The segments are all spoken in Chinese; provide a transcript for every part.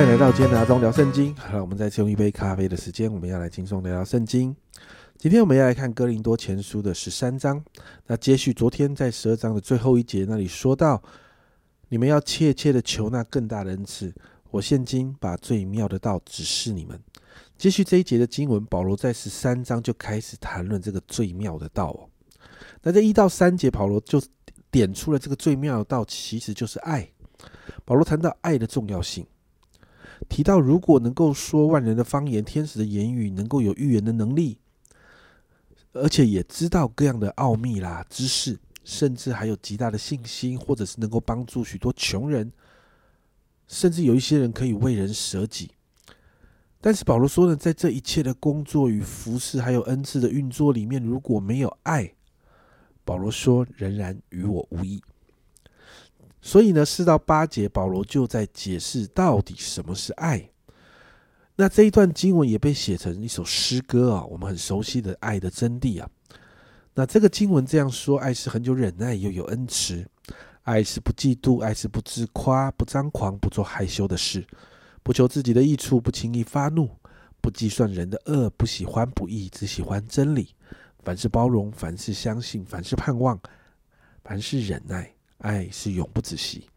欢迎来到今天的阿忠聊圣经。好了，我们再次用一杯咖啡的时间，我们要来轻松聊聊圣经。今天我们要来看哥林多前书的十三章。那接续昨天在十二章的最后一节那里说到，你们要切切的求那更大的恩赐。我现今把最妙的道指示你们。接续这一节的经文，保罗在十三章就开始谈论这个最妙的道哦。那这一到三节，保罗就点出了这个最妙的道，其实就是爱。保罗谈到爱的重要性。提到，如果能够说万人的方言、天使的言语，能够有预言的能力，而且也知道各样的奥秘啦、知识，甚至还有极大的信心，或者是能够帮助许多穷人，甚至有一些人可以为人舍己。但是保罗说呢，在这一切的工作与服饰，还有恩赐的运作里面，如果没有爱，保罗说仍然与我无异。所以呢，四到八节，保罗就在解释到底什么是爱。那这一段经文也被写成一首诗歌啊，我们很熟悉的爱的真谛啊。那这个经文这样说：爱是很久忍耐，又有恩慈；爱是不嫉妒，爱是不自夸，不张狂，不做害羞的事，不求自己的益处，不轻易发怒，不计算人的恶，不喜欢不义，只喜欢真理。凡是包容，凡是相信，凡是盼望，凡是忍耐。爱是永不止息。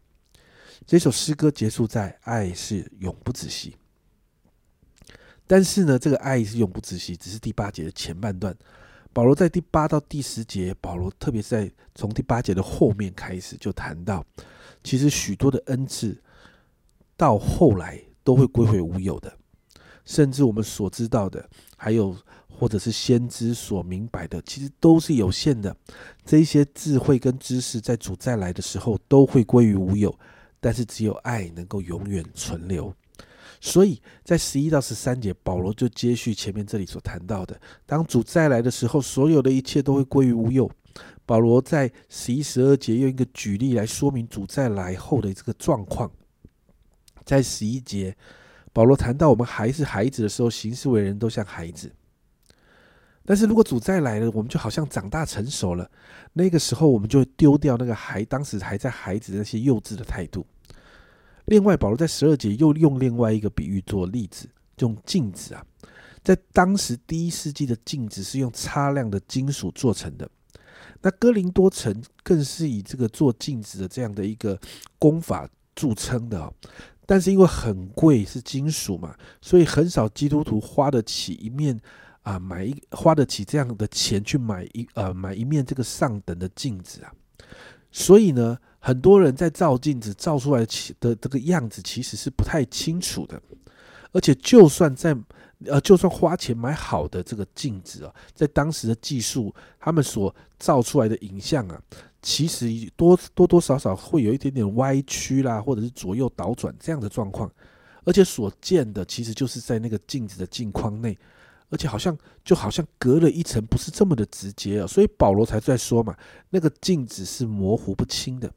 这首诗歌结束在“爱是永不止息”，但是呢，这个“爱是永不止息”只是第八节的前半段。保罗在第八到第十节，保罗特别是在从第八节的后面开始就谈到，其实许多的恩赐到后来都会归回无有的，甚至我们所知道的还有。或者是先知所明白的，其实都是有限的。这些智慧跟知识，在主再来的时候都会归于无有，但是只有爱能够永远存留。所以在十一到十三节，保罗就接续前面这里所谈到的：当主再来的时候，所有的一切都会归于无有。保罗在十一、十二节用一个举例来说明主再来后的这个状况。在十一节，保罗谈到我们还是孩子的时候，行事为人都像孩子。但是如果主再来了，我们就好像长大成熟了。那个时候，我们就丢掉那个还当时还在孩子那些幼稚的态度。另外，保罗在十二节又用另外一个比喻做例子，用镜子啊，在当时第一世纪的镜子是用擦亮的金属做成的。那哥林多城更是以这个做镜子的这样的一个功法著称的。但是因为很贵，是金属嘛，所以很少基督徒花得起一面。啊，买一花得起这样的钱去买一呃买一面这个上等的镜子啊，所以呢，很多人在照镜子照出来的这个样子其实是不太清楚的，而且就算在呃就算花钱买好的这个镜子啊，在当时的技术，他们所照出来的影像啊，其实多多多少少会有一点点歪曲啦，或者是左右倒转这样的状况，而且所见的其实就是在那个镜子的镜框内。而且好像就好像隔了一层，不是这么的直接啊，所以保罗才在说嘛，那个镜子是模糊不清的。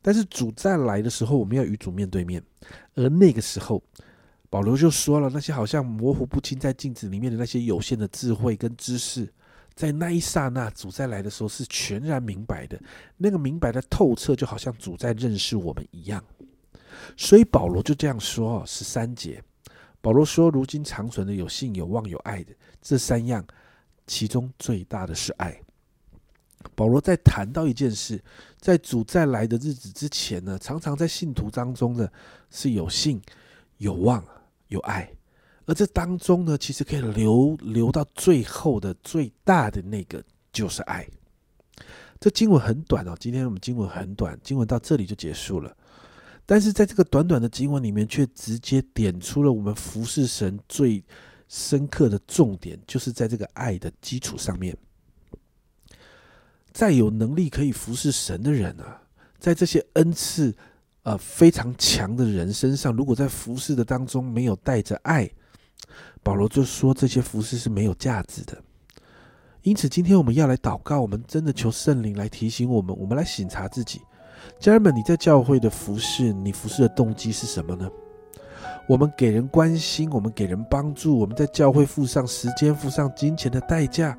但是主再来的时候，我们要与主面对面，而那个时候，保罗就说了，那些好像模糊不清在镜子里面的那些有限的智慧跟知识，在那一刹那，主再来的时候是全然明白的，那个明白的透彻，就好像主在认识我们一样。所以保罗就这样说，十三节。保罗说：“如今长存的有信、有望、有爱的这三样，其中最大的是爱。”保罗在谈到一件事，在主再来的日子之前呢，常常在信徒当中呢是有信、有望、有爱，而这当中呢，其实可以留留到最后的最大的那个就是爱。这经文很短哦，今天我们经文很短，经文到这里就结束了。但是在这个短短的经文里面，却直接点出了我们服侍神最深刻的重点，就是在这个爱的基础上面。再有能力可以服侍神的人啊，在这些恩赐呃非常强的人身上，如果在服侍的当中没有带着爱，保罗就说这些服侍是没有价值的。因此，今天我们要来祷告，我们真的求圣灵来提醒我们，我们来省察自己。家人们，你在教会的服侍，你服侍的动机是什么呢？我们给人关心，我们给人帮助，我们在教会付上时间、付上金钱的代价。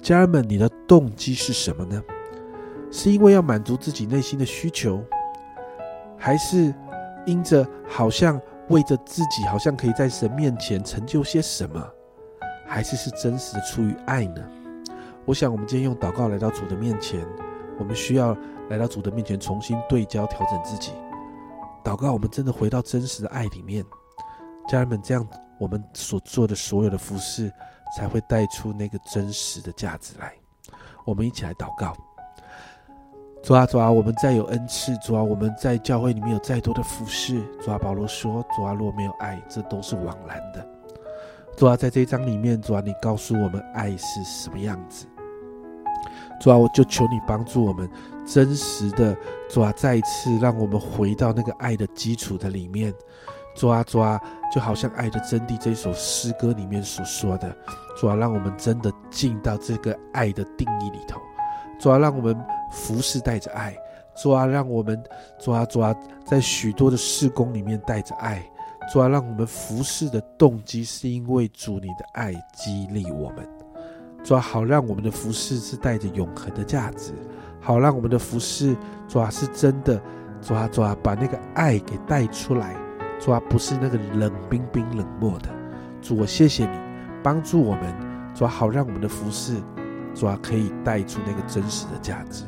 家人们，你的动机是什么呢？是因为要满足自己内心的需求，还是因着好像为着自己好像可以在神面前成就些什么，还是是真实的出于爱呢？我想，我们今天用祷告来到主的面前，我们需要来到主的面前重新对焦、调整自己。祷告，我们真的回到真实的爱里面。家人们，这样我们所做的所有的服饰，才会带出那个真实的价值来。我们一起来祷告。主啊，主啊，我们再有恩赐；主啊，我们在教会里面有再多的服饰。主啊，保罗说：“主啊，若没有爱，这都是枉然的。”主啊，在这一章里面，主啊，你告诉我们爱是什么样子。主啊，我就求你帮助我们，真实的主啊，再一次让我们回到那个爱的基础的里面。主啊，主啊，就好像《爱的真谛》这首诗歌里面所说的，主啊，让我们真的进到这个爱的定义里头。主啊，让我们服侍带着爱；主啊，让我们主啊主啊，在许多的事工里面带着爱；主啊，让我们服侍的动机是因为主你的爱激励我们；主啊，好让我们的服侍是带着永恒的价值；好让我们的服侍主啊是真的；主啊主啊，把那个爱给带出来；主啊，不是那个冷冰冰冷漠的。主，我谢谢你帮助我们；主啊，好让我们的服侍。主啊，可以带出那个真实的价值。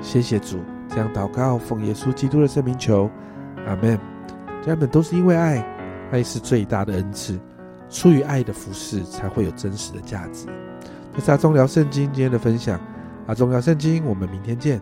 谢谢主，这样祷告，奉耶稣基督的圣名求，阿门。家人们都是因为爱，爱是最大的恩赐。出于爱的服饰，才会有真实的价值。这是阿忠聊圣经今天的分享。阿忠聊圣经，我们明天见。